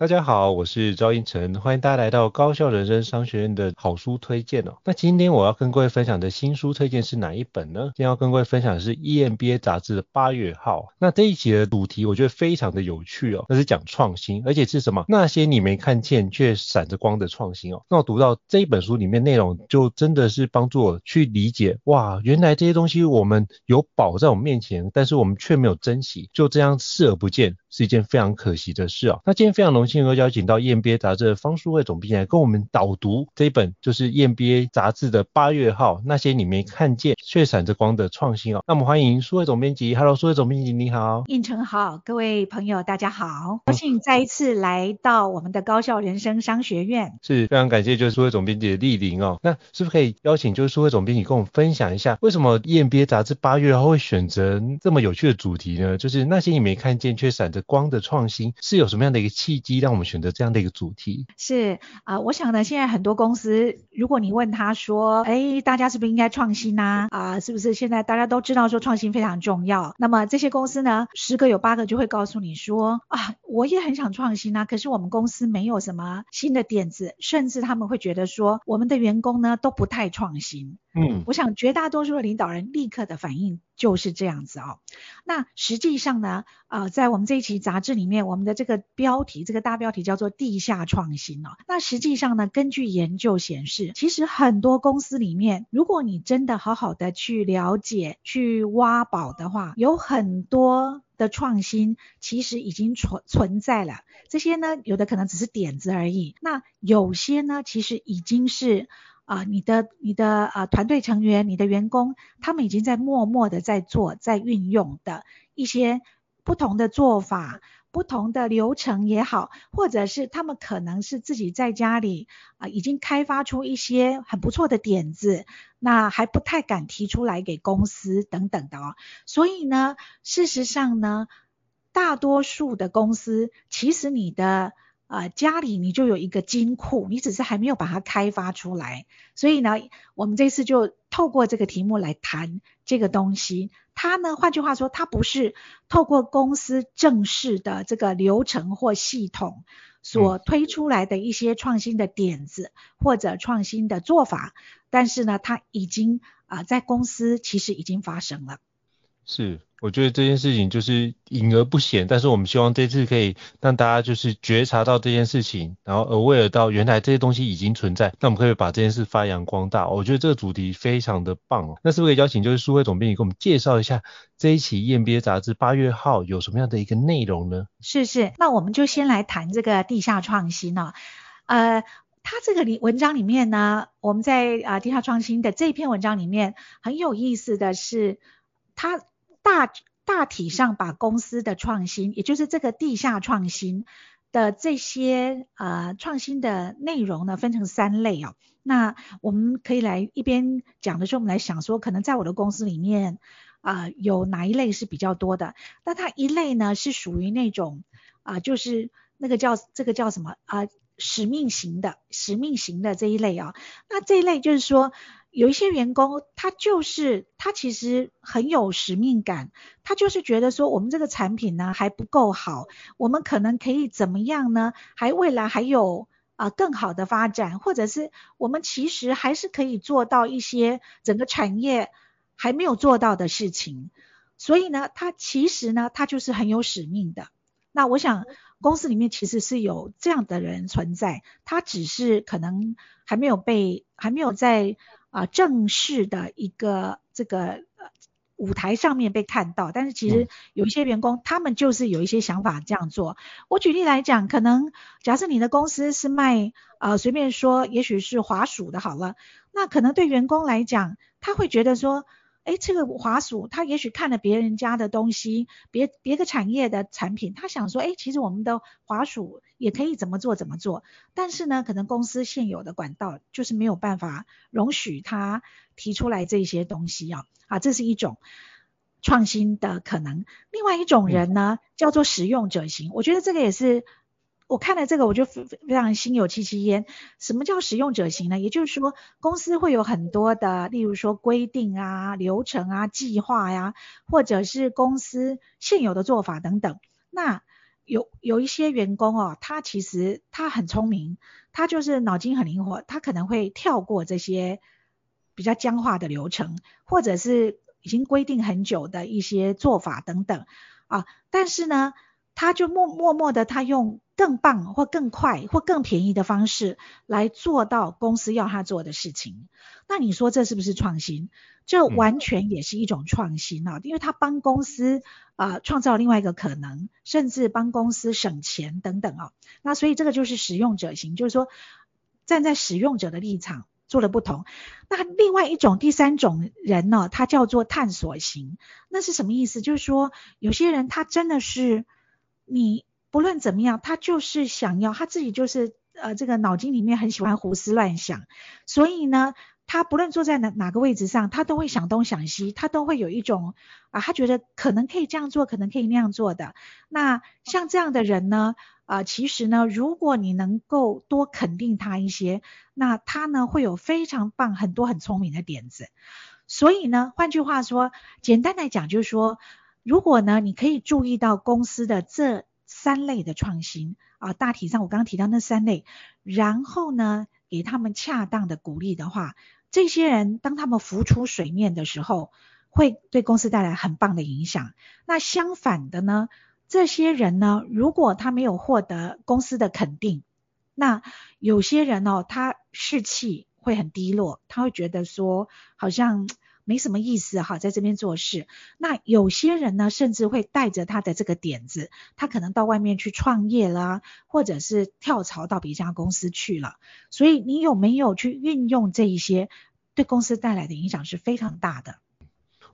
大家好，我是赵英成，欢迎大家来到高效人生商学院的好书推荐哦。那今天我要跟各位分享的新书推荐是哪一本呢？今天要跟各位分享的是 EMBA 杂志的八月号。那这一期的主题我觉得非常的有趣哦，那是讲创新，而且是什么？那些你没看见却闪着光的创新哦。那我读到这一本书里面内容，就真的是帮助我去理解，哇，原来这些东西我们有宝在我们面前，但是我们却没有珍惜，就这样视而不见。是一件非常可惜的事哦。那今天非常荣幸幸能够邀请到 EMBA 杂志的方书慧总编辑来跟我们导读这一本，就是 EMBA 杂志的八月号，那些你没看见却闪着光的创新哦。那我们欢迎书慧总编辑，Hello，书慧总编辑你好。应成好，各位朋友大家好，高兴再一次来到我们的高校人生商学院。是非常感谢就是书慧总编辑的莅临哦。那是不是可以邀请就是书慧总编辑跟我们分享一下，为什么 EMBA 杂志八月号会选择这么有趣的主题呢？就是那些你没看见却闪着光的创新是有什么样的一个契机，让我们选择这样的一个主题？是啊、呃，我想呢，现在很多公司，如果你问他说，哎，大家是不是应该创新呐、啊？啊、呃，是不是现在大家都知道说创新非常重要？那么这些公司呢，十个有八个就会告诉你说，啊，我也很想创新啊，可是我们公司没有什么新的点子，甚至他们会觉得说，我们的员工呢都不太创新。嗯，我想绝大多数的领导人立刻的反应就是这样子哦。那实际上呢，呃，在我们这一期杂志里面，我们的这个标题，这个大标题叫做“地下创新”哦。那实际上呢，根据研究显示，其实很多公司里面，如果你真的好好的去了解、去挖宝的话，有很多的创新其实已经存存在了。这些呢，有的可能只是点子而已。那有些呢，其实已经是。啊、你的你的啊、团队成员，你的员工，他们已经在默默的在做，在运用的一些不同的做法，不同的流程也好，或者是他们可能是自己在家里啊、已经开发出一些很不错的点子，那还不太敢提出来给公司等等的哦。所以呢，事实上呢，大多数的公司其实你的。啊、呃，家里你就有一个金库，你只是还没有把它开发出来。所以呢，我们这次就透过这个题目来谈这个东西。它呢，换句话说，它不是透过公司正式的这个流程或系统所推出来的一些创新的点子或者创新的做法，但是呢，它已经啊、呃，在公司其实已经发生了。是。我觉得这件事情就是隐而不显，但是我们希望这次可以让大家就是觉察到这件事情，然后 aware 到原来这些东西已经存在，那我们可以把这件事发扬光大。我觉得这个主题非常的棒哦。那是不是可以邀请就是书慧总编辑给我们介绍一下这一期 EMBA 杂志八月号有什么样的一个内容呢？是是，那我们就先来谈这个地下创新哦。呃，它这个里文章里面呢，我们在啊、地下创新的这篇文章里面很有意思的是，它。大大体上把公司的创新，也就是这个地下创新的这些呃创新的内容呢，分成三类哦。那我们可以来一边讲的时候，我们来想说，可能在我的公司里面啊、有哪一类是比较多的？那它一类呢是属于那种啊、就是那个叫这个叫什么啊、使命型的使命型的这一类啊、那这一类就是说。有一些员工，他就是他其实很有使命感，他就是觉得说我们这个产品呢还不够好，我们可能可以怎么样呢？还未来还有啊、更好的发展，或者是我们其实还是可以做到一些整个产业还没有做到的事情。所以呢，他其实呢，他就是很有使命的。那我想公司里面其实是有这样的人存在，他只是可能还没有被还没有在。啊，正式的一个这个呃舞台上面被看到，但是其实有一些员工，他们就是有一些想法这样做。我举例来讲，可能假设你的公司是卖呃随便说，也许是滑鼠的好了，那可能对员工来讲，他会觉得说。哎，这个滑鼠，他也许看了别人家的东西，别别的产业的产品，他想说，哎，其实我们的滑鼠也可以怎么做怎么做。但是呢，可能公司现有的管道就是没有办法容许他提出来这些东西啊，啊，这是一种创新的可能。另外一种人呢，叫做使用者型，我觉得这个也是。我看了这个，我就非常心有戚戚焉。什么叫使用者型呢？也就是说，公司会有很多的，例如说规定啊、流程啊、计划呀，或者是公司现有的做法等等。那有有一些员工哦，他其实他很聪明，他就是脑筋很灵活，他可能会跳过这些比较僵化的流程，或者是已经规定很久的一些做法等等啊。但是呢，他就默默默的，他用。更棒或更快或更便宜的方式来做到公司要他做的事情，那你说这是不是创新？这完全也是一种创新啊，因为他帮公司啊创造另外一个可能，甚至帮公司省钱等等啊。那所以这个就是使用者型，就是说站在使用者的立场做了不同。那另外一种第三种人呢，他叫做探索型，那是什么意思？就是说有些人他真的是你。不论怎么样，他就是想要，他自己就是呃，这个脑筋里面很喜欢胡思乱想，所以呢，他不论坐在哪哪个位置上，他都会想东想西，他都会有一种啊，他觉得可能可以这样做，可能可以那样做的。那像这样的人呢，啊、呃，其实呢，如果你能够多肯定他一些，那他呢会有非常棒、很多很聪明的点子。所以呢，换句话说，简单来讲就是说，如果呢，你可以注意到公司的这三类的创新啊，大体上我刚刚提到那三类，然后呢，给他们恰当的鼓励的话，这些人当他们浮出水面的时候，会对公司带来很棒的影响。那相反的呢，这些人呢，如果他没有获得公司的肯定，那有些人哦，他士气会很低落，他会觉得说好像。没什么意思哈，在这边做事。那有些人呢，甚至会带着他的这个点子，他可能到外面去创业啦，或者是跳槽到别家公司去了。所以你有没有去运用这一些，对公司带来的影响是非常大的。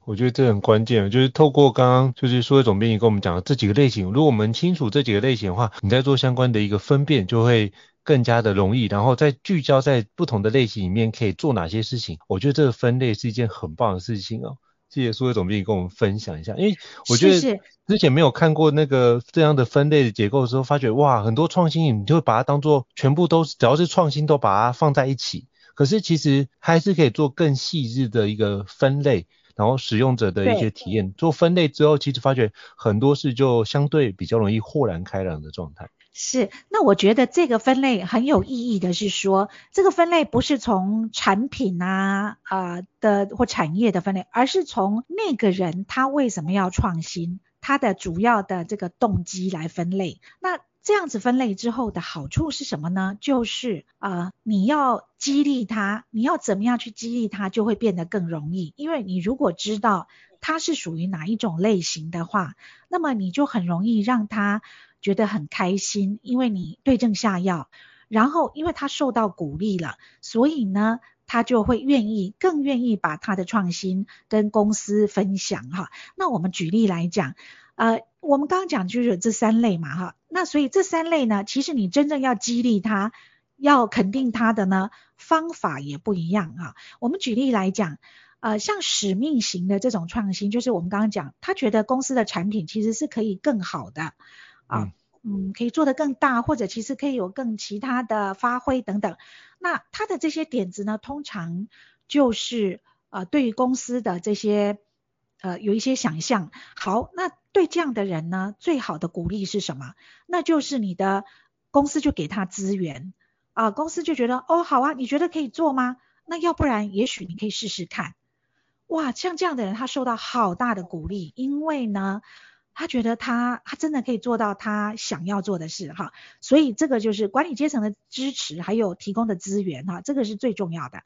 我觉得这很关键，就是透过刚刚就是说总编辑跟我们讲的这几个类型，如果我们清楚这几个类型的话，你在做相关的一个分辨就会。更加的容易，然后再聚焦在不同的类型里面可以做哪些事情。我觉得这个分类是一件很棒的事情哦。谢谢数位总编辑跟我们分享一下，因为我觉得之前没有看过那个这样的分类的结构的时候，发觉哇，很多创新你就会把它当做全部都是，只要是创新都把它放在一起。可是其实还是可以做更细致的一个分类，然后使用者的一些体验做分类之后，其实发觉很多事就相对比较容易豁然开朗的状态。是，那我觉得这个分类很有意义的是说，这个分类不是从产品啊啊、呃、的或产业的分类，而是从那个人他为什么要创新，他的主要的这个动机来分类。那这样子分类之后的好处是什么呢？就是啊、你要激励他，你要怎么样去激励他，就会变得更容易。因为你如果知道他是属于哪一种类型的话，那么你就很容易让他。觉得很开心，因为你对症下药，然后因为他受到鼓励了，所以呢，他就会愿意，更愿意把他的创新跟公司分享哈。那我们举例来讲，呃，我们刚刚讲就是这三类嘛哈。那所以这三类呢，其实你真正要激励他，要肯定他的呢，方法也不一样哈。我们举例来讲，呃，像使命型的这种创新，就是我们刚刚讲，他觉得公司的产品其实是可以更好的。啊，嗯，可以做得更大，或者其实可以有更其他的发挥等等。那他的这些点子呢，通常就是呃对于公司的这些呃有一些想象。好，那对这样的人呢，最好的鼓励是什么？那就是你的公司就给他资源啊、呃，公司就觉得哦好啊，你觉得可以做吗？那要不然也许你可以试试看。哇，像这样的人，他受到好大的鼓励，因为呢。他觉得他他真的可以做到他想要做的事哈，所以这个就是管理阶层的支持，还有提供的资源哈，这个是最重要的。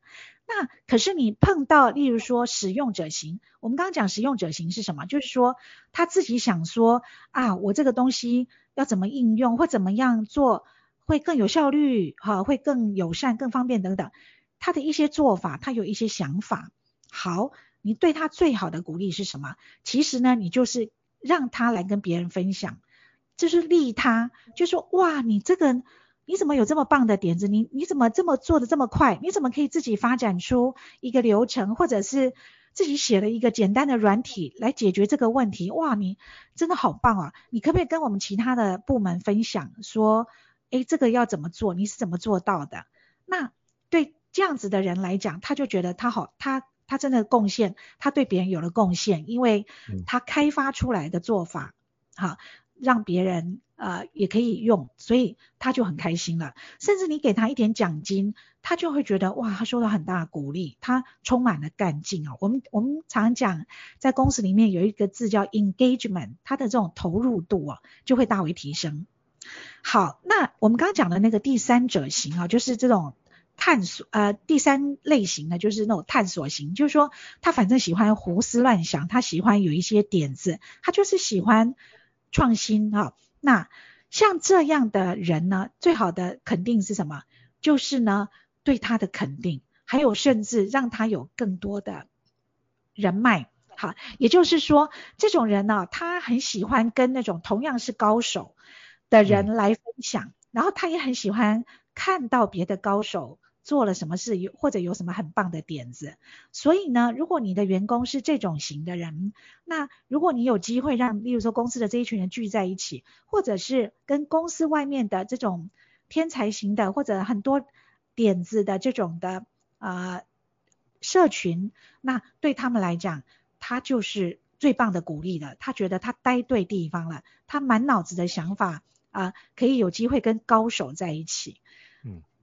那可是你碰到，例如说使用者型，我们刚刚讲使用者型是什么？就是说他自己想说啊，我这个东西要怎么应用，或怎么样做会更有效率哈，会更友善、更方便等等，他的一些做法，他有一些想法。好，你对他最好的鼓励是什么？其实呢，你就是。让他来跟别人分享，就是利他，就说哇，你这个你怎么有这么棒的点子？你你怎么这么做的这么快？你怎么可以自己发展出一个流程，或者是自己写了一个简单的软体来解决这个问题？哇，你真的好棒啊！你可不可以跟我们其他的部门分享说，诶，这个要怎么做？你是怎么做到的？那对这样子的人来讲，他就觉得他好，他。他真的贡献，他对别人有了贡献，因为他开发出来的做法，哈、嗯，让别人呃也可以用，所以他就很开心了。甚至你给他一点奖金，他就会觉得哇，他受到很大的鼓励，他充满了干劲啊。我们我们常讲，在公司里面有一个字叫 engagement，他的这种投入度啊就会大为提升。好，那我们刚刚讲的那个第三者型啊，就是这种。探索呃，第三类型呢，就是那种探索型，就是说他反正喜欢胡思乱想，他喜欢有一些点子，他就是喜欢创新哈、哦。那像这样的人呢，最好的肯定是什么？就是呢，对他的肯定，还有甚至让他有更多的人脉。好，也就是说，这种人呢，他很喜欢跟那种同样是高手的人来分享，嗯、然后他也很喜欢看到别的高手。做了什么事，有或者有什么很棒的点子，所以呢，如果你的员工是这种型的人，那如果你有机会让，例如说公司的这一群人聚在一起，或者是跟公司外面的这种天才型的或者很多点子的这种的啊、社群，那对他们来讲，他就是最棒的鼓励了。他觉得他待对地方了，他满脑子的想法啊、可以有机会跟高手在一起。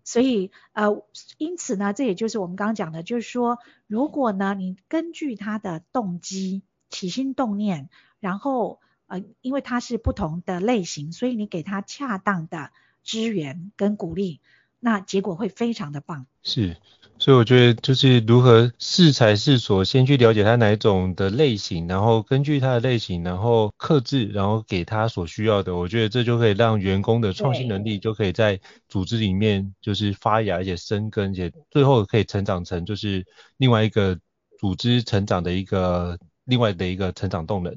所以，呃，因此呢，这也就是我们刚刚讲的，就是说，如果呢，你根据他的动机、起心动念，然后，呃，因为他是不同的类型，所以你给他恰当的支援跟鼓励，那结果会非常的棒。是。所以我觉得就是如何适才适所，先去了解他哪一种的类型，然后根据他的类型，然后克制，然后给他所需要的。我觉得这就可以让员工的创新能力就可以在组织里面就是发芽，而且生根，而且最后可以成长成就是另外一个组织成长的一个另外的一个成长动能。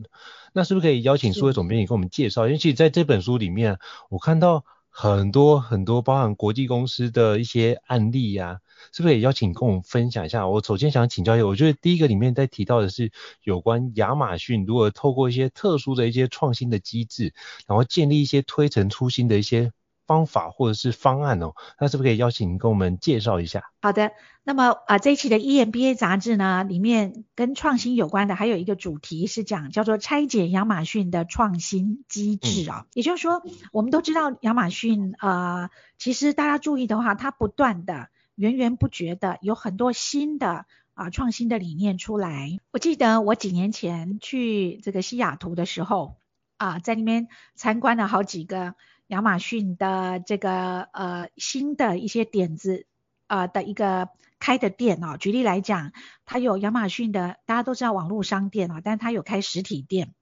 那是不是可以邀请数位总编辑给我们介绍？因为其实在这本书里面，我看到很多很多包含国际公司的一些案例呀、啊。是不是也邀请跟我们分享一下？我首先想请教一下，我觉得第一个里面在提到的是有关亚马逊如何透过一些特殊的一些创新的机制，然后建立一些推陈出新的一些方法或者是方案哦。那是不是可以邀请您跟我们介绍一下？好的，那么啊、呃、这一期的 EMBA 杂志呢，里面跟创新有关的还有一个主题是讲叫做拆解亚马逊的创新机制啊、哦。嗯、也就是说，我们都知道亚马逊呃，其实大家注意的话，它不断的。源源不绝的有很多新的啊创新的理念出来。我记得我几年前去这个西雅图的时候啊，在那边参观了好几个亚马逊的这个呃新的一些点子啊的一个开的店哦。举例来讲，它有亚马逊的，大家都知道网络商店啊，但它有开实体店，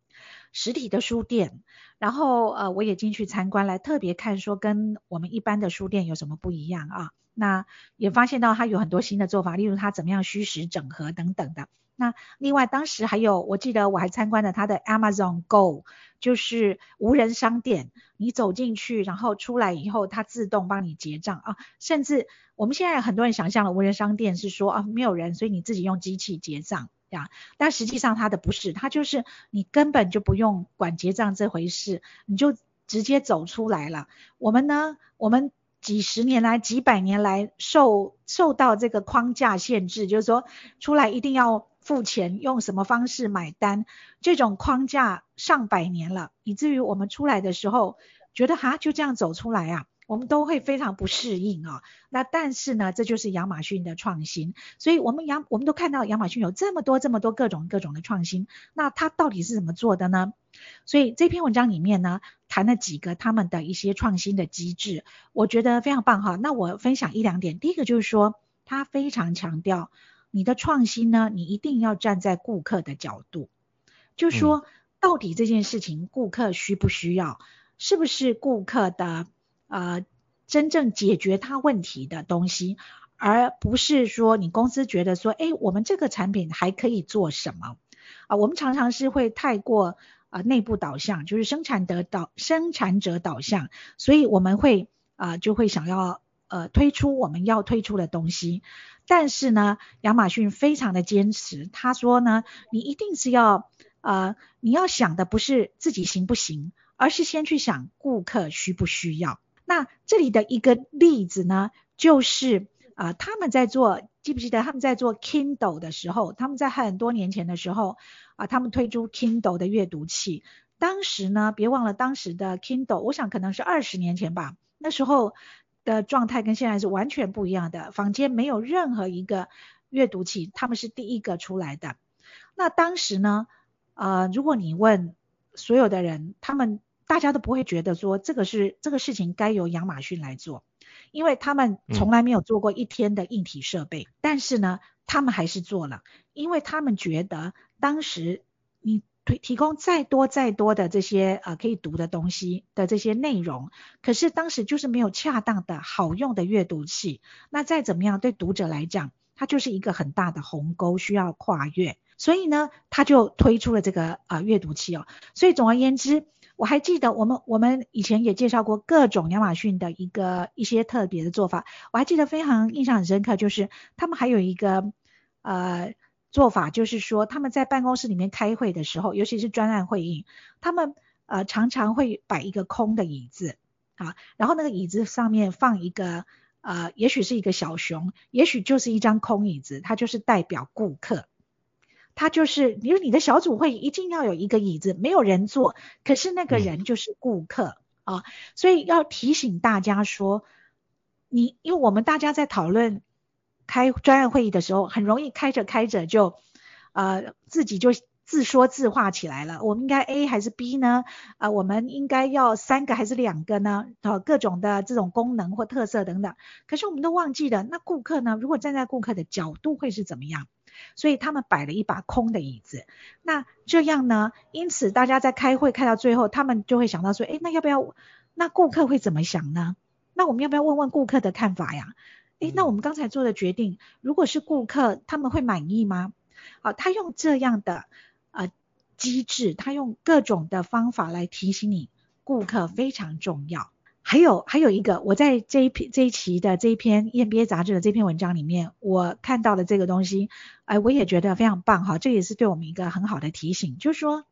实体的书店。然后呃，我也进去参观来特别看说跟我们一般的书店有什么不一样啊。那也发现到它有很多新的做法，例如它怎么样虚实整合等等的。那另外当时还有，我记得我还参观了它的 Amazon Go，就是无人商店，你走进去，然后出来以后它自动帮你结账啊。甚至我们现在很多人想象的无人商店是说啊没有人，所以你自己用机器结账呀。但实际上它的不是，它就是你根本就不用管结账这回事，你就直接走出来了。我们呢，我们。几十年来、几百年来受受到这个框架限制，就是说出来一定要付钱，用什么方式买单，这种框架上百年了，以至于我们出来的时候觉得哈就这样走出来啊。我们都会非常不适应啊、哦，那但是呢，这就是亚马逊的创新，所以我们亚我们都看到亚马逊有这么多这么多各种各种的创新，那它到底是怎么做的呢？所以这篇文章里面呢，谈了几个他们的一些创新的机制，我觉得非常棒哈。那我分享一两点，第一个就是说，他非常强调你的创新呢，你一定要站在顾客的角度，就是说到底这件事情顾客需不需要，是不是顾客的。呃，真正解决他问题的东西，而不是说你公司觉得说，哎，我们这个产品还可以做什么？啊、我们常常是会太过啊、内部导向，就是生产者导生产者导向，所以我们会啊、就会想要呃推出我们要推出的东西，但是呢，亚马逊非常的坚持，他说呢，你一定是要呃你要想的不是自己行不行，而是先去想顾客需不需要。那这里的一个例子呢，就是啊、他们在做，记不记得他们在做 Kindle 的时候，他们在很多年前的时候啊、他们推出 Kindle 的阅读器。当时呢，别忘了当时的 Kindle，我想可能是二十年前吧，那时候的状态跟现在是完全不一样的。坊间没有任何一个阅读器，他们是第一个出来的。那当时呢，呃，如果你问所有的人，他们。大家都不会觉得说这个是这个事情该由亚马逊来做，因为他们从来没有做过一天的硬体设备。嗯、但是呢，他们还是做了，因为他们觉得当时你提提供再多再多的这些呃可以读的东西的这些内容，可是当时就是没有恰当的好用的阅读器。那再怎么样，对读者来讲，它就是一个很大的鸿沟需要跨越。所以呢，他就推出了这个啊、呃、阅读器哦。所以总而言之。我还记得我们我们以前也介绍过各种亚马逊的一个一些特别的做法，我还记得非常印象很深刻，就是他们还有一个呃做法，就是说他们在办公室里面开会的时候，尤其是专案会议，他们呃常常会摆一个空的椅子啊，然后那个椅子上面放一个呃，也许是一个小熊，也许就是一张空椅子，它就是代表顾客。他就是，因为你的小组会一定要有一个椅子，没有人坐，可是那个人就是顾客啊，所以要提醒大家说，你因为我们大家在讨论开专案会议的时候，很容易开着开着就，呃，自己就自说自话起来了。我们应该 A 还是 B 呢？啊、呃，我们应该要三个还是两个呢？啊，各种的这种功能或特色等等。可是我们都忘记了，那顾客呢？如果站在顾客的角度会是怎么样？所以他们摆了一把空的椅子，那这样呢？因此大家在开会开到最后，他们就会想到说，诶，那要不要？那顾客会怎么想呢？那我们要不要问问顾客的看法呀？诶，那我们刚才做的决定，如果是顾客，他们会满意吗？好，他用这样的呃机制，他用各种的方法来提醒你，顾客非常重要。还有还有一个，我在这一篇这一期的这一篇 EMBA 杂志的这篇文章里面，我看到了这个东西，哎，我也觉得非常棒哈，这也是对我们一个很好的提醒，就是说，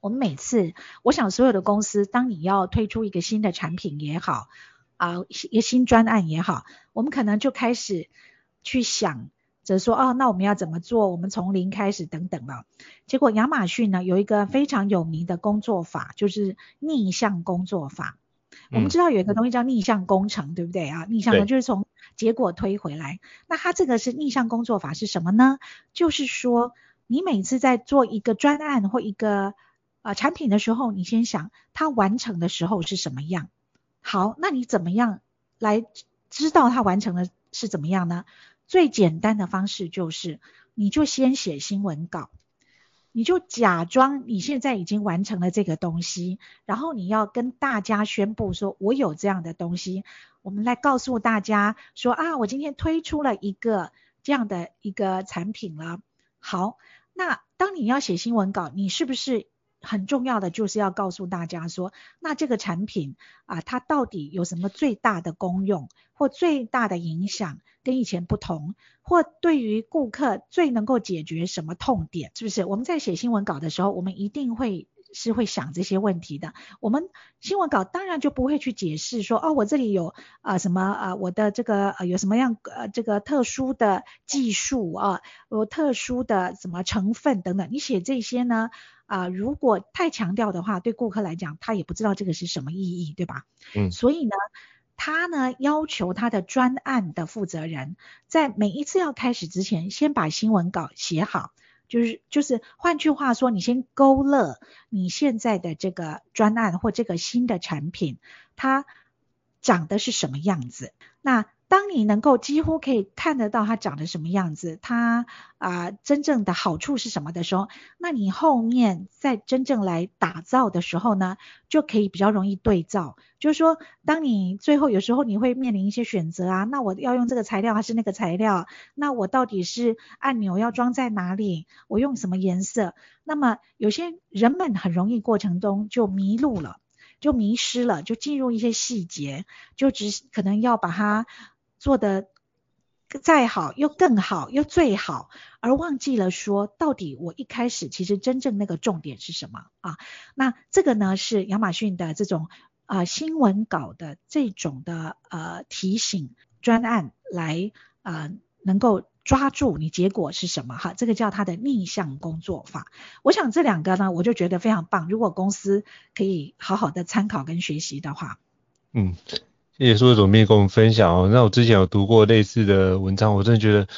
我们每次，我想所有的公司，当你要推出一个新的产品也好，啊，一个新专案也好，我们可能就开始去想着说，哦，那我们要怎么做？我们从零开始等等了。结果亚马逊呢有一个非常有名的工作法，就是逆向工作法。我们知道有一个东西叫逆向工程，嗯、对不对啊？逆向工就是从结果推回来。那它这个是逆向工作法是什么呢？就是说，你每次在做一个专案或一个呃产品的时候，你先想它完成的时候是什么样。好，那你怎么样来知道它完成的是怎么样呢？最简单的方式就是，你就先写新闻稿。你就假装你现在已经完成了这个东西，然后你要跟大家宣布说，我有这样的东西，我们来告诉大家说啊，我今天推出了一个这样的一个产品了。好，那当你要写新闻稿，你是不是很重要的就是要告诉大家说，那这个产品啊，它到底有什么最大的功用或最大的影响？跟以前不同，或对于顾客最能够解决什么痛点，是不是？我们在写新闻稿的时候，我们一定会是会想这些问题的。我们新闻稿当然就不会去解释说，哦，我这里有啊、什么啊、我的这个呃有什么样呃这个特殊的技术啊，有特殊的什么成分等等。你写这些呢啊、呃，如果太强调的话，对顾客来讲，他也不知道这个是什么意义，对吧？嗯。所以呢，他呢要求他的专案的负责人在每一次要开始之前，先把新闻稿写好。就是就是，换句话说，你先勾勒你现在的这个专案或这个新的产品，它长得是什么样子。那当你能够几乎可以看得到它长得什么样子，它啊、真正的好处是什么的时候，那你后面再真正来打造的时候呢，就可以比较容易对照。就是说，当你最后有时候你会面临一些选择啊，那我要用这个材料还是那个材料？那我到底是按钮要装在哪里？我用什么颜色？那么有些人们很容易过程中就迷路了，就迷失了，就进入一些细节，就只可能要把它。做的再好，又更好，又最好，而忘记了说，到底我一开始其实真正那个重点是什么啊？那这个呢，是亚马逊的这种啊、呃、新闻稿的这种的呃提醒专案来呃能够抓住你结果是什么哈？这个叫它的逆向工作法。我想这两个呢，我就觉得非常棒。如果公司可以好好的参考跟学习的话，嗯。谢谢苏副总编跟我们分享哦。那我之前有读过类似的文章，我真的觉得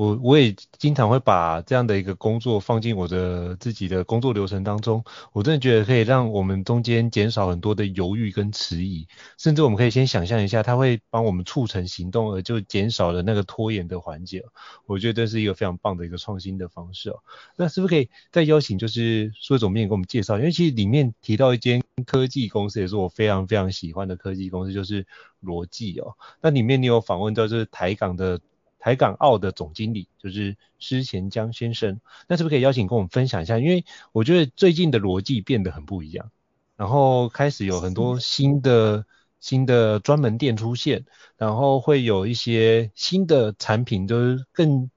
我我也经常会把这样的一个工作放进我的自己的工作流程当中。我真的觉得可以让我们中间减少很多的犹豫跟迟疑，甚至我们可以先想象一下，它会帮我们促成行动，而就减少了那个拖延的环节。我觉得这是一个非常棒的一个创新的方式哦。那是不是可以再邀请就是苏总编给我们介绍？因为其实里面提到一间科技公司，也是我非常非常喜欢的科技公司，就是。罗技哦，那里面你有访问到就是台港的台港澳的总经理，就是施贤江先生，那是不是可以邀请跟我们分享一下？因为我觉得最近的逻辑变得很不一样，然后开始有很多新的新的专门店出现，然后会有一些新的产品，就是更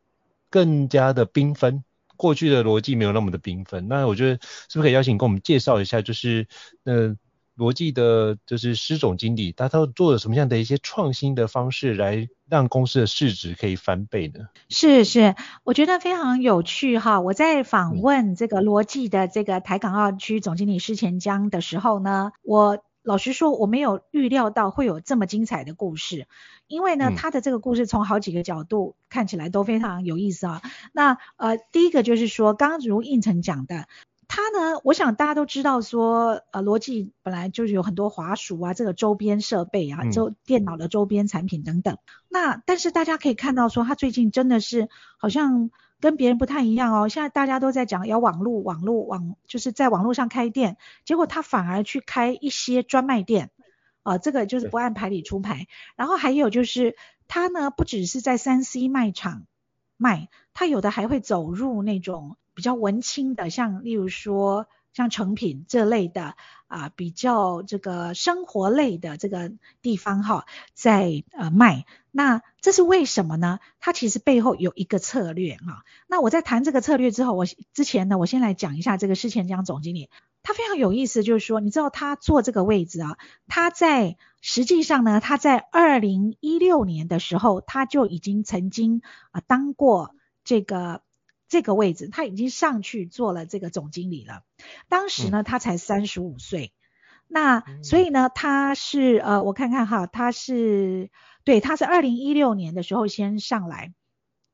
更加的缤纷。过去的逻辑没有那么的缤纷，那我觉得是不是可以邀请跟我们介绍一下？就是呃。罗技的就是施总经理，他都做了什么样的一些创新的方式，来让公司的市值可以翻倍呢？是是，我觉得非常有趣哈。我在访问这个罗技的这个台港澳区总经理施前江的时候呢，我老实说我没有预料到会有这么精彩的故事，因为呢，他的这个故事从好几个角度看起来都非常有意思啊。那呃，第一个就是说，刚如应成讲的。他呢，我想大家都知道说，呃，罗技本来就是有很多滑鼠啊，这个周边设备啊，周电脑的周边产品等等。嗯、那但是大家可以看到说，他最近真的是好像跟别人不太一样哦。现在大家都在讲要网络，网络网就是在网络上开店，结果他反而去开一些专卖店，啊、呃，这个就是不按牌理出牌。然后还有就是他呢，不只是在三 C 卖场卖，他有的还会走入那种。比较文青的，像例如说像诚品这类的啊，比较这个生活类的这个地方哈，在呃卖。那这是为什么呢？它其实背后有一个策略哈。那我在谈这个策略之后，我之前呢，我先来讲一下这个施钱江总经理，他非常有意思，就是说，你知道他坐这个位置啊，他在实际上呢，他在二零一六年的时候，他就已经曾经啊当过这个。这个位置他已经上去做了这个总经理了，当时呢他才三十五岁，那所以呢他是呃我看看哈，他是对他是二零一六年的时候先上来，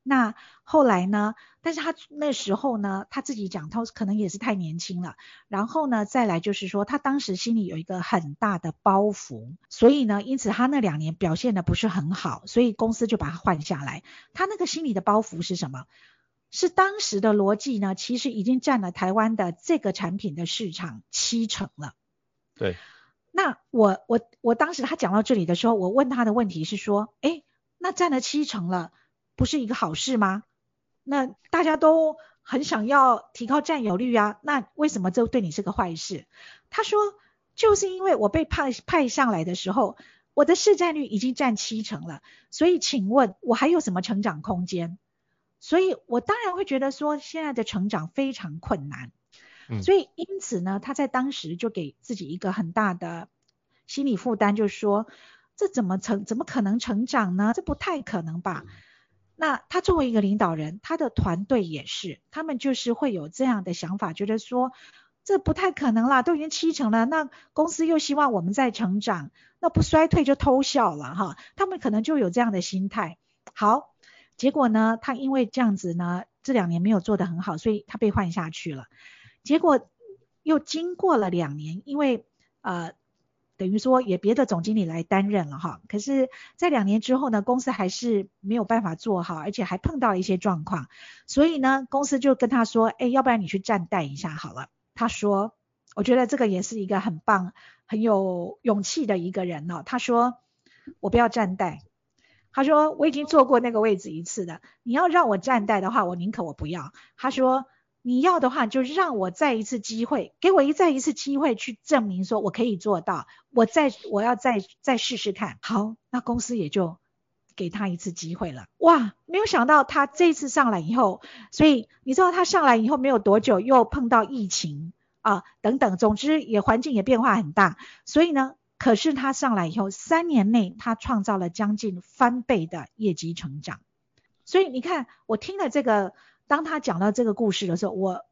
那后来呢，但是他那时候呢他自己讲他可能也是太年轻了，然后呢再来就是说他当时心里有一个很大的包袱，所以呢因此他那两年表现得不是很好，所以公司就把他换下来，他那个心里的包袱是什么？是当时的逻辑呢，其实已经占了台湾的这个产品的市场七成了。对。那我我我当时他讲到这里的时候，我问他的问题是说，诶，那占了七成了，不是一个好事吗？那大家都很想要提高占有率啊，那为什么这对你是个坏事？他说，就是因为我被派派上来的时候，我的市占率已经占七成了，所以请问我还有什么成长空间？所以我当然会觉得说，现在的成长非常困难。嗯，所以因此呢，他在当时就给自己一个很大的心理负担，就是说这怎么成怎么可能成长呢？这不太可能吧？那他作为一个领导人，他的团队也是，他们就是会有这样的想法，觉得说这不太可能啦，都已经七成了，那公司又希望我们再成长，那不衰退就偷笑了哈，他们可能就有这样的心态。好，结果呢，他因为这样子呢，这两年没有做得很好，所以他被换下去了。结果又经过了两年，因为呃。等于说也别的总经理来担任了哈，可是，在两年之后呢，公司还是没有办法做好，而且还碰到一些状况，所以呢，公司就跟他说，哎，要不然你去暂代一下好了。他说，我觉得这个也是一个很棒、很有勇气的一个人哦。他说，我不要暂代。他说，我已经坐过那个位置一次的，你要让我站在的话，我宁可我不要。他说。你要的话，就让我再一次机会，给我一再一次机会去证明说我可以做到，我再我要再再试试看。好，那公司也就给他一次机会了。哇，没有想到他这次上来以后，所以你知道他上来以后没有多久，又碰到疫情啊等等，总之也环境也变化很大。所以呢，可是他上来以后，三年内他创造了将近翻倍的业绩成长。所以你看，我听了这个。当他讲到这个故事的时候，我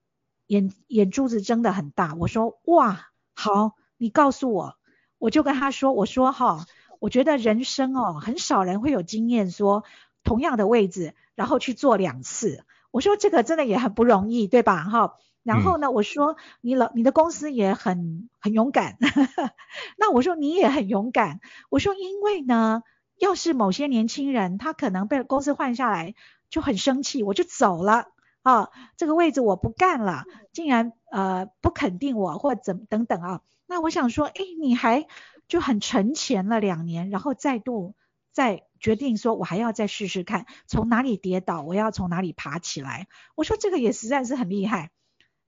眼眼珠子睁得很大。我说：“哇，好，你告诉我。”我就跟他说：“我说哈，我觉得人生哦，很少人会有经验，说同样的位置，然后去做两次。我说这个真的也很不容易，对吧？哈。然后呢，嗯、我说你老你的公司也很很勇敢。那我说你也很勇敢。我说因为呢，要是某些年轻人他可能被公司换下来。”就很生气，我就走了啊！这个位置我不干了，竟然呃不肯定我或怎等等啊！那我想说，哎，你还就很沉潜了两年，然后再度再决定说，我还要再试试看，从哪里跌倒，我要从哪里爬起来。我说这个也实在是很厉害。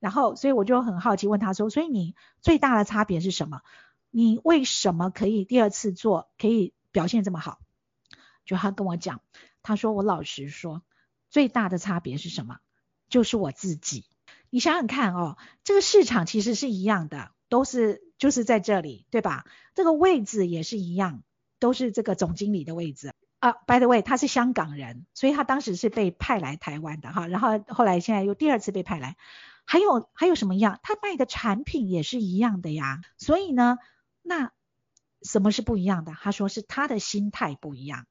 然后所以我就很好奇问他说，所以你最大的差别是什么？你为什么可以第二次做，可以表现这么好？就他跟我讲，他说我老实说。最大的差别是什么？就是我自己。你想想看哦，这个市场其实是一样的，都是就是在这里，对吧？这个位置也是一样，都是这个总经理的位置啊。By the way，他是香港人，所以他当时是被派来台湾的哈。然后后来现在又第二次被派来。还有还有什么样？他卖的产品也是一样的呀。所以呢，那什么是不一样的？他说是他的心态不一样。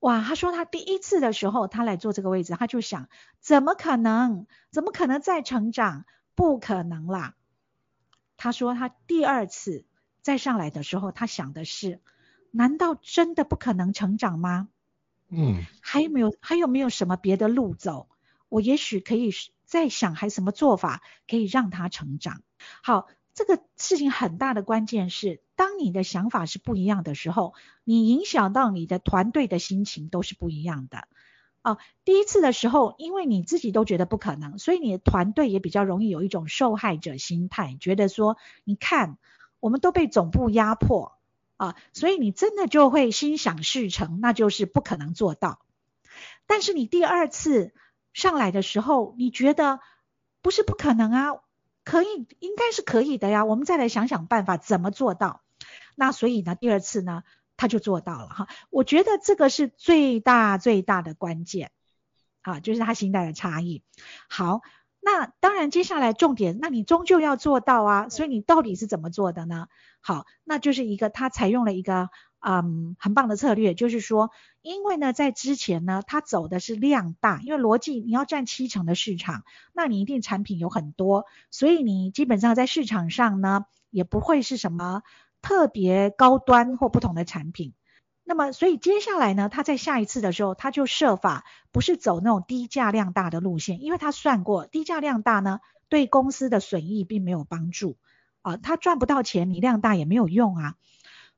哇，他说他第一次的时候，他来做这个位置，他就想，怎么可能？怎么可能再成长？不可能啦。他说他第二次再上来的时候，他想的是，难道真的不可能成长吗？嗯，还有没有还有没有什么别的路走？我也许可以在想，还什么做法可以让他成长？好。这个事情很大的关键是，当你的想法是不一样的时候，你影响到你的团队的心情都是不一样的。哦，第一次的时候，因为你自己都觉得不可能，所以你的团队也比较容易有一种受害者心态，觉得说，你看，我们都被总部压迫啊，所以你真的就会心想事成，那就是不可能做到。但是你第二次上来的时候，你觉得不是不可能啊。可以，应该是可以的呀。我们再来想想办法，怎么做到？那所以呢，第二次呢，他就做到了哈。我觉得这个是最大最大的关键啊，就是他心态的差异。好，那当然接下来重点，那你终究要做到啊。所以你到底是怎么做的呢？好，那就是一个他采用了一个。嗯，很棒的策略，就是说，因为呢，在之前呢，他走的是量大，因为逻辑你要占七成的市场，那你一定产品有很多，所以你基本上在市场上呢，也不会是什么特别高端或不同的产品。那么，所以接下来呢，他在下一次的时候，他就设法不是走那种低价量大的路线，因为他算过，低价量大呢，对公司的损益并没有帮助啊，他赚不到钱，你量大也没有用啊，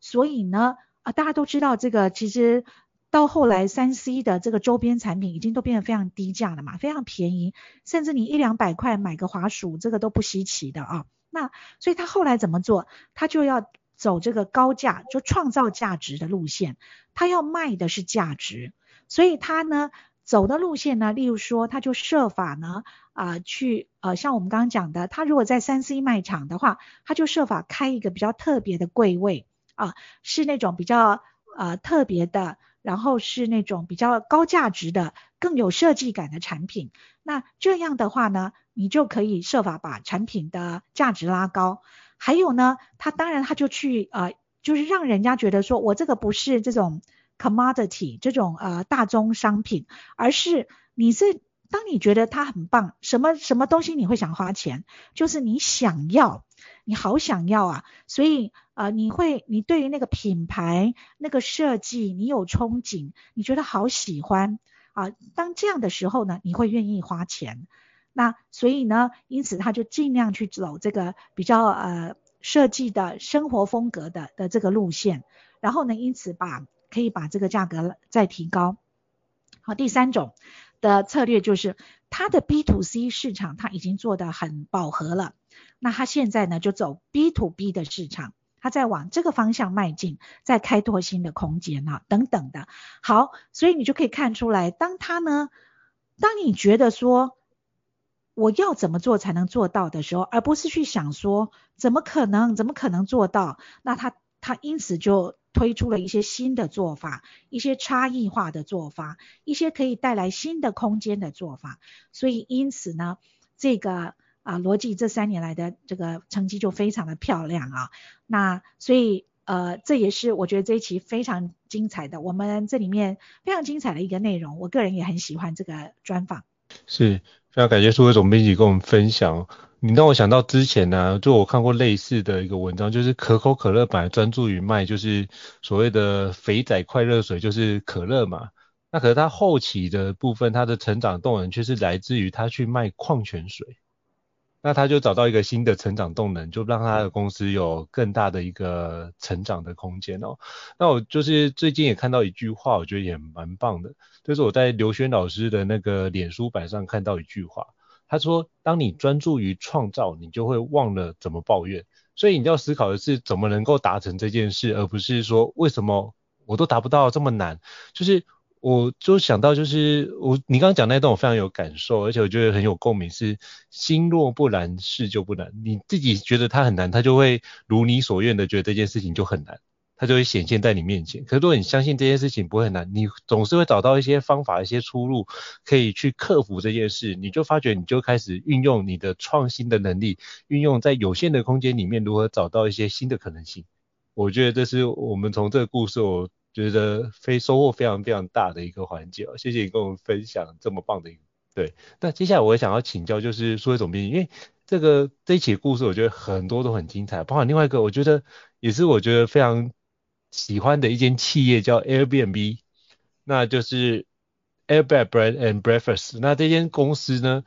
所以呢。啊，大家都知道这个，其实到后来三 C 的这个周边产品已经都变得非常低价了嘛，非常便宜，甚至你一两百块买个滑鼠，这个都不稀奇的啊。那所以他后来怎么做？他就要走这个高价，就创造价值的路线，他要卖的是价值，所以他呢走的路线呢，例如说，他就设法呢，啊、去呃像我们刚刚讲的，他如果在三 C 卖场的话，他就设法开一个比较特别的柜位啊、是那种比较呃特别的，然后是那种比较高价值的、更有设计感的产品。那这样的话呢，你就可以设法把产品的价值拉高。还有呢，他当然他就去呃，就是让人家觉得说我这个不是这种 commodity 这种呃大宗商品，而是你是当你觉得它很棒，什么什么东西你会想花钱，就是你想要，你好想要啊，所以呃你会你对于那个品牌那个设计你有憧憬，你觉得好喜欢。啊，当这样的时候呢，你会愿意花钱。那所以呢，因此他就尽量去走这个比较呃设计的生活风格的的这个路线。然后呢，因此把可以把这个价格再提高。好，第三种的策略就是他的 B to C 市场他已经做得很饱和了，那他现在呢就走 B to B 的市场。他在往这个方向迈进，在开拓新的空间啊，等等的。好，所以你就可以看出来，当他呢，当你觉得说我要怎么做才能做到的时候，而不是去想说怎么可能，怎么可能做到，那他他因此就推出了一些新的做法，一些差异化的做法，一些可以带来新的空间的做法。所以因此呢，这个。啊，逻辑这三年来的这个成绩就非常的漂亮啊。那所以呃，这也是我觉得这一期非常精彩的，我们这里面非常精彩的一个内容。我个人也很喜欢这个专访。是，非常感谢苏伟总编辑跟我们分享。你让我想到之前呢、就我看过类似的一个文章，就是可口可乐本来专注于卖就是所谓的肥仔快乐水，就是可乐嘛。那可是它后期的部分，它的成长动能却是来自于它去卖矿泉水。那他就找到一个新的成长动能，就让他的公司有更大的一个成长的空间哦。那我就是最近也看到一句话，我觉得也蛮棒的，就是我在刘轩老师的那个脸书版上看到一句话，他说：当你专注于创造，你就会忘了怎么抱怨。所以你要思考的是怎么能够达成这件事，而不是说为什么我都达不到这么难，就是。我就想到，就是我你刚刚讲那段，我非常有感受，而且我觉得很有共鸣。是心若不难，事就不难。你自己觉得它很难，它就会如你所愿的觉得这件事情就很难，它就会显现在你面前。可是如果你相信这件事情不会很难，你总是会找到一些方法、一些出路，可以去克服这件事。你就发觉，你就开始运用你的创新的能力，运用在有限的空间里面，如何找到一些新的可能性。我觉得这是我们从这个故事我。觉得非收获非常非常大的一个环节哦，谢谢你跟我们分享这么棒的一个对。那接下来我想要请教，就是数位总编辑，因为这个这一期的故事，我觉得很多都很精彩，包括另外一个，我觉得也是我觉得非常喜欢的一间企业叫 Airbnb，那就是 Airbnb Bread and Breakfast。那这间公司呢，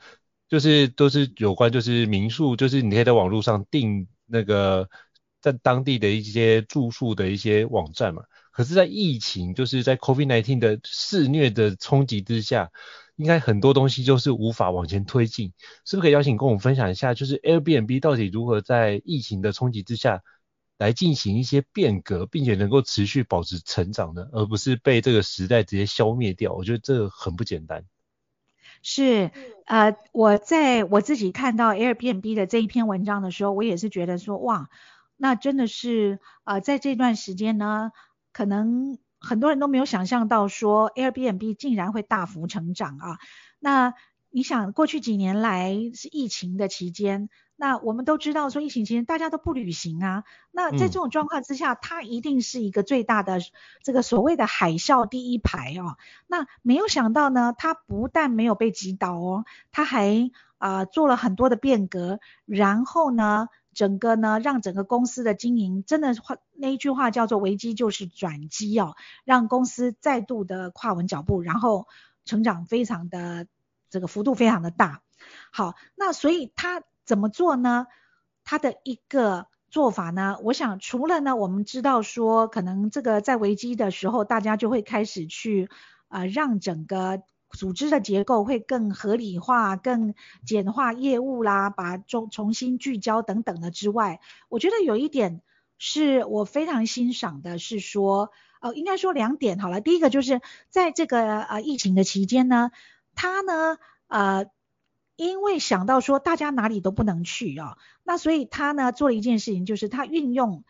就是都是有关就是民宿，就是你可以在网络上订那个在当地的一些住宿的一些网站嘛。可是，在疫情，就是在 COVID-19 的肆虐的冲击之下，应该很多东西就是无法往前推进。是不是可以邀请跟我们分享一下，就是 Airbnb 到底如何在疫情的冲击之下来进行一些变革，并且能够持续保持成长呢？而不是被这个时代直接消灭掉？我觉得这个很不简单。是，呃，我在我自己看到 Airbnb 的这一篇文章的时候，我也是觉得说，哇，那真的是，呃，在这段时间呢。可能很多人都没有想象到，说 Airbnb 竟然会大幅成长啊！那你想，过去几年来是疫情的期间，那我们都知道说疫情期间大家都不旅行啊。那在这种状况之下，嗯、它一定是一个最大的这个所谓的海啸第一排哦。那没有想到呢，它不但没有被击倒哦，它还啊、呃、做了很多的变革，然后呢。整个呢，让整个公司的经营真的话，那一句话叫做“危机就是转机”哦，让公司再度的跨稳脚步，然后成长非常的这个幅度非常的大。好，那所以他怎么做呢？他的一个做法呢，我想除了呢，我们知道说，可能这个在危机的时候，大家就会开始去呃，让整个。组织的结构会更合理化、更简化业务啦，把重重新聚焦等等的之外，我觉得有一点是我非常欣赏的，是说，呃，应该说两点好了。第一个就是在这个呃疫情的期间呢，他呢，呃，因为想到说大家哪里都不能去啊，那所以他呢做了一件事情，就是他运用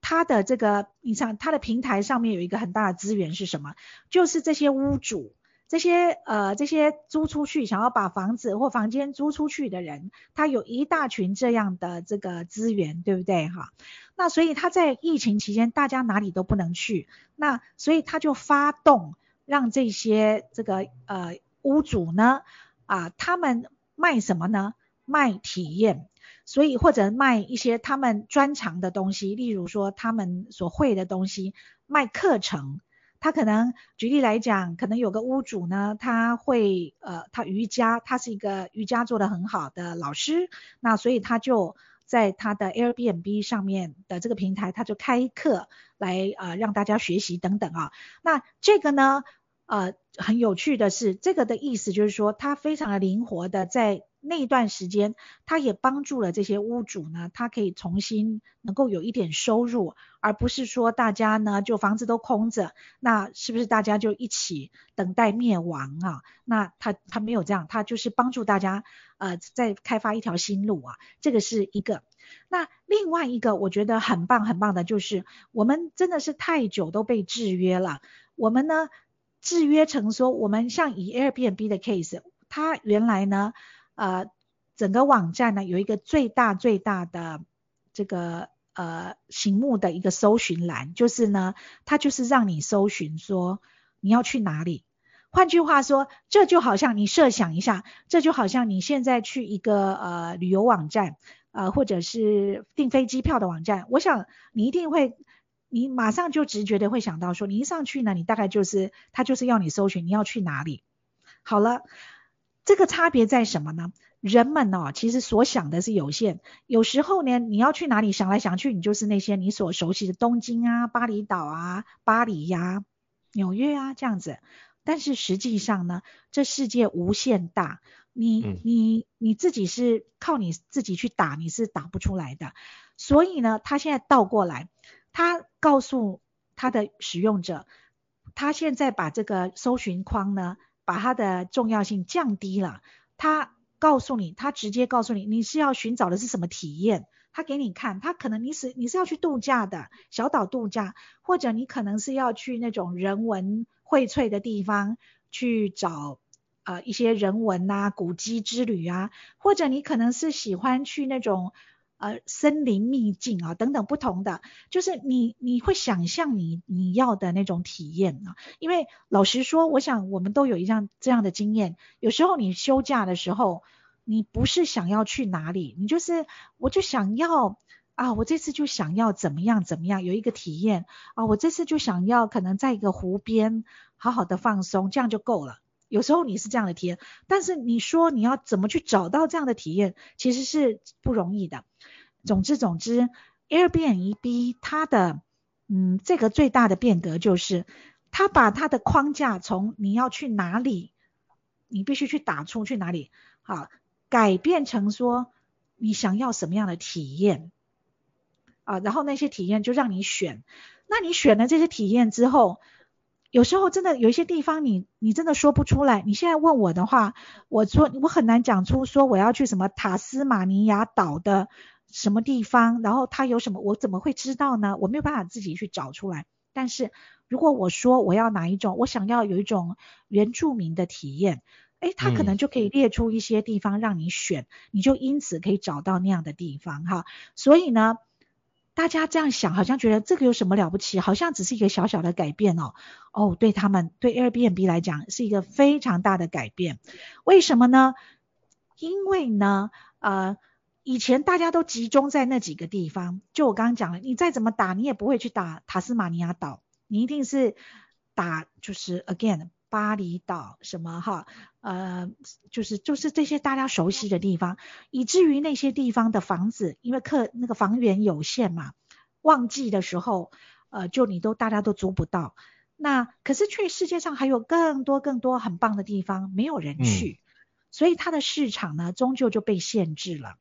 他的这个，你想他的平台上面有一个很大的资源是什么？就是这些屋主，这些呃这些租出去想要把房子或房间租出去的人，他有一大群这样的这个资源，对不对哈？那所以他在疫情期间大家哪里都不能去，那所以他就发动让这些这个呃屋主呢。啊，他们卖什么呢？卖体验，所以或者卖一些他们专长的东西，例如说他们所会的东西，卖课程。他可能举例来讲，可能有个屋主呢，他会呃，他瑜伽，他是一个瑜伽做得很好的老师，那所以他就在他的 Airbnb 上面的这个平台，他就开课来呃让大家学习等等啊。那这个呢？呃，很有趣的是，这个的意思就是说，他非常的灵活的，在那段时间，他也帮助了这些屋主呢，他可以重新能够有一点收入，而不是说大家呢就房子都空着，那是不是大家就一起等待灭亡啊？那他他没有这样，他就是帮助大家呃再开发一条新路啊，这个是一个。那另外一个我觉得很棒很棒的就是，我们真的是太久都被制约了，我们呢。制约成说，我们像以 Airbnb 的 case，它原来呢，呃，整个网站呢有一个最大最大的这个呃醒目的一个搜寻栏，就是呢，它就是让你搜寻说你要去哪里。换句话说，这就好像你设想一下，这就好像你现在去一个呃旅游网站，呃或者是订飞机票的网站，我想你一定会。你马上就直觉的会想到说，你一上去呢，你大概就是他就是要你搜寻你要去哪里。好了，这个差别在什么呢？人们哦，其实所想的是有限。有时候呢，你要去哪里想来想去，你就是那些你所熟悉的东京啊、巴厘岛啊、巴黎呀、纽约啊这样子。但是实际上呢，这世界无限大，你你你自己是靠你自己去打，你是打不出来的。所以呢，他现在倒过来。他告诉他的使用者，他现在把这个搜寻框呢，把它的重要性降低了。他告诉你，他直接告诉你，你是要寻找的是什么体验？他给你看，他可能你是你是要去度假的，小岛度假，或者你可能是要去那种人文荟萃的地方去找呃一些人文啊、古迹之旅啊，或者你可能是喜欢去那种。呃，森林秘境啊，等等不同的，就是你你会想象你你要的那种体验啊。因为老实说，我想我们都有一样这样的经验。有时候你休假的时候，你不是想要去哪里，你就是我就想要啊，我这次就想要怎么样怎么样，有一个体验啊，我这次就想要可能在一个湖边好好的放松，这样就够了。有时候你是这样的体验，但是你说你要怎么去找到这样的体验，其实是不容易的。总之总之，Airbnb 它的嗯这个最大的变革就是，它把它的框架从你要去哪里，你必须去打出去哪里，好，改变成说你想要什么样的体验啊，然后那些体验就让你选，那你选了这些体验之后。有时候真的有一些地方你你真的说不出来。你现在问我的话，我说我很难讲出说我要去什么塔斯马尼亚岛的什么地方，然后它有什么，我怎么会知道呢？我没有办法自己去找出来。但是如果我说我要哪一种，我想要有一种原住民的体验，诶，他可能就可以列出一些地方让你选，你就因此可以找到那样的地方哈。所以呢。大家这样想，好像觉得这个有什么了不起？好像只是一个小小的改变哦。哦，对他们，对 Airbnb 来讲是一个非常大的改变。为什么呢？因为呢，呃，以前大家都集中在那几个地方。就我刚刚讲了，你再怎么打，你也不会去打塔斯马尼亚岛，你一定是打就是 again。巴厘岛什么哈，呃，就是就是这些大家熟悉的地方，以至于那些地方的房子，因为客那个房源有限嘛，旺季的时候，呃，就你都大家都租不到。那可是却世界上还有更多更多很棒的地方没有人去，嗯、所以它的市场呢，终究就被限制了。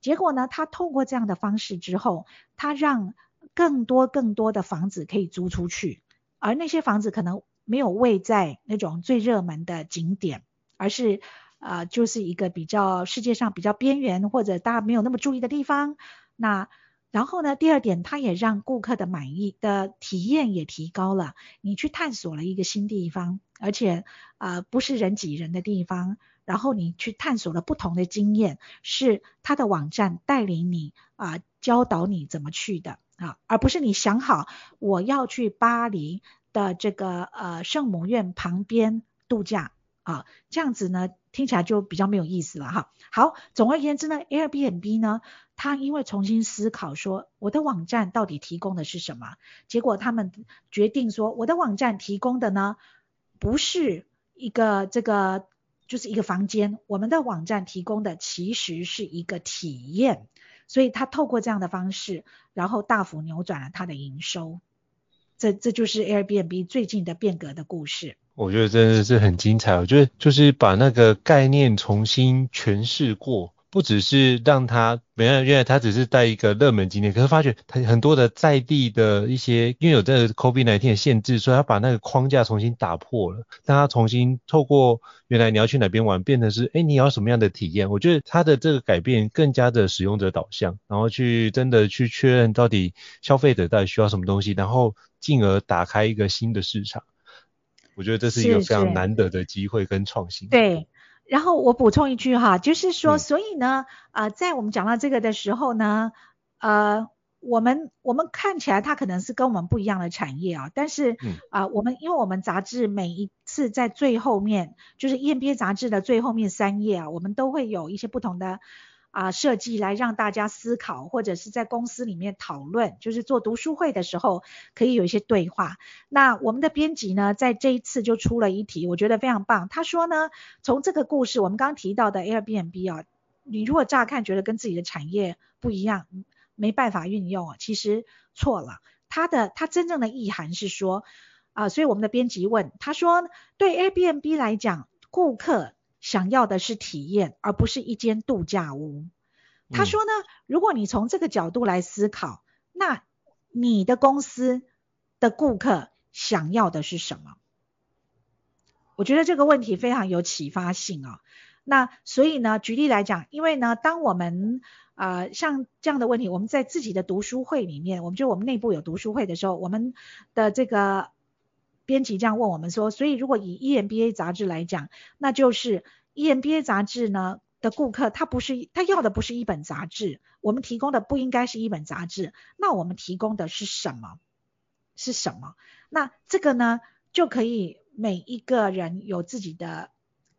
结果呢，他透过这样的方式之后，他让更多更多的房子可以租出去，而那些房子可能。没有位在那种最热门的景点，而是呃，就是一个比较世界上比较边缘或者大家没有那么注意的地方。那然后呢，第二点，它也让顾客的满意的体验也提高了。你去探索了一个新地方，而且啊、不是人挤人的地方。然后你去探索了不同的经验，是它的网站带领你啊、教导你怎么去的啊，而不是你想好我要去巴黎的这个呃圣母院旁边度假啊，这样子呢听起来就比较没有意思了哈。好，总而言之呢，Airbnb 呢，他因为重新思考说我的网站到底提供的是什么，结果他们决定说我的网站提供的呢不是一个这个。就是一个房间，我们的网站提供的其实是一个体验，所以他透过这样的方式，然后大幅扭转了他的营收。这这就是 Airbnb 最近的变革的故事。我觉得真的是很精彩，我觉得就是把那个概念重新诠释过。不只是让他，原来原来他只是带一个热门景点，可是发觉他很多的在地的一些，因为有这个 COVID-19 的限制，所以他把那个框架重新打破了，让他重新透过原来你要去哪边玩，变成是，哎，你要什么样的体验？我觉得他的这个改变更加的使用者导向，然后去真的去确认到底消费者到底需要什么东西，然后进而打开一个新的市场。我觉得这是一个非常难得的机会跟创新。对。然后我补充一句哈，就是说，所以呢，呃，在我们讲到这个的时候呢，呃，我们我们看起来它可能是跟我们不一样的产业啊，但是啊，呃，我们因为我们杂志每一次在最后面，就是 EMBA 杂志的最后面三页啊，我们都会有一些不同的。啊，设计来让大家思考，或者是在公司里面讨论，就是做读书会的时候可以有一些对话。那我们的编辑呢，在这一次就出了一题，我觉得非常棒。他说呢，从这个故事，我们刚提到的 Airbnb 啊，你如果乍看觉得跟自己的产业不一样，没办法运用啊，其实错了。他的他真正的意涵是说啊，所以我们的编辑问他说，对 Airbnb 来讲，顾客。想要的是体验，而不是一间度假屋。他说呢，如果你从这个角度来思考，那你的公司的顾客想要的是什么？我觉得这个问题非常有启发性啊。那所以呢，举例来讲，因为呢，当我们啊、呃、像这样的问题，我们在自己的读书会里面，我们就我们内部有读书会的时候，我们的这个。编辑这样问我们说，所以如果以 EMBA 杂志来讲，那就是 EMBA 杂志呢的顾客，他不是他要的不是一本杂志，我们提供的不应该是一本杂志，那我们提供的是什么？是什么？那这个呢就可以每一个人有自己的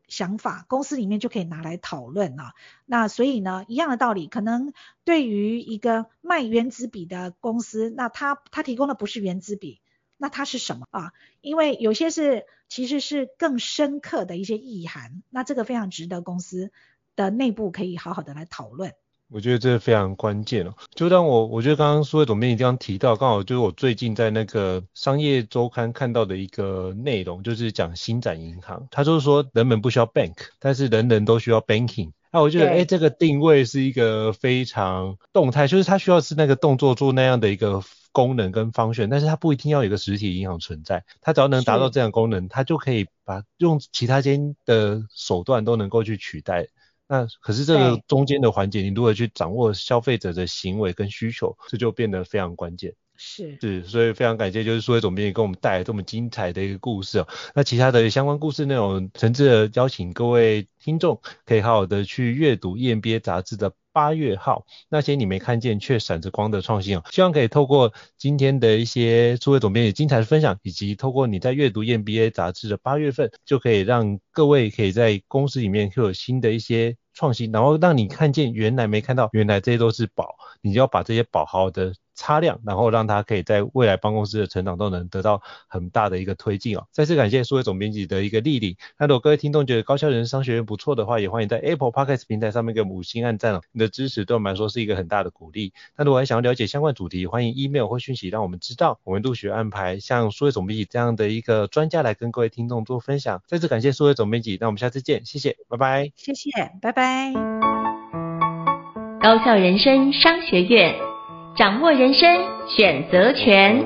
想法，公司里面就可以拿来讨论了。那所以呢，一样的道理，可能对于一个卖原子笔的公司，那他他提供的不是原子笔。那它是什么啊？因为有些是其实是更深刻的一些意涵，那这个非常值得公司的内部可以好好的来讨论。我觉得这非常关键哦。就让我，我觉得刚刚数位总编辑这样提到，刚好就是我最近在那个商业周刊看到的一个内容，就是讲新展银行，他就是说人们不需要 bank，但是人人都需要 banking。那我觉得，哎，这个定位是一个非常动态，就是它需要是那个动作做那样的一个。功能跟方选，但是它不一定要有一个实体银行存在，它只要能达到这样的功能，它就可以把用其他间的手段都能够去取代。那可是这个中间的环节，你如何去掌握消费者的行为跟需求，这就变得非常关键。是是，所以非常感谢，就是数位总编辑给我们带来这么精彩的一个故事哦。那其他的相关故事内容，诚挚的邀请各位听众可以好好的去阅读 EMBA 杂志的。八月号，那些你没看见却闪着光的创新哦，希望可以透过今天的一些数位总编辑精彩的分享，以及透过你在阅读 EMBA 杂志的八月份，就可以让各位可以在公司里面会有新的一些创新，然后让你看见原来没看到，原来这些都是宝，你就要把这些宝好好的。擦亮，然后让他可以在未来办公室的成长都能得到很大的一个推进哦。再次感谢数位总编辑的一个莅临。那如果各位听众觉得高效人生商学院不错的话，也欢迎在 Apple Podcast 平台上面给五星按赞哦。你的支持对我们来说是一个很大的鼓励。那如果还想要了解相关主题，欢迎 email 或讯息让我们知道，我们陆续安排像数位总编辑这样的一个专家来跟各位听众做分享。再次感谢数位总编辑，那我们下次见，谢谢，拜拜。谢谢，拜拜。高效人生商学院。掌握人生选择权。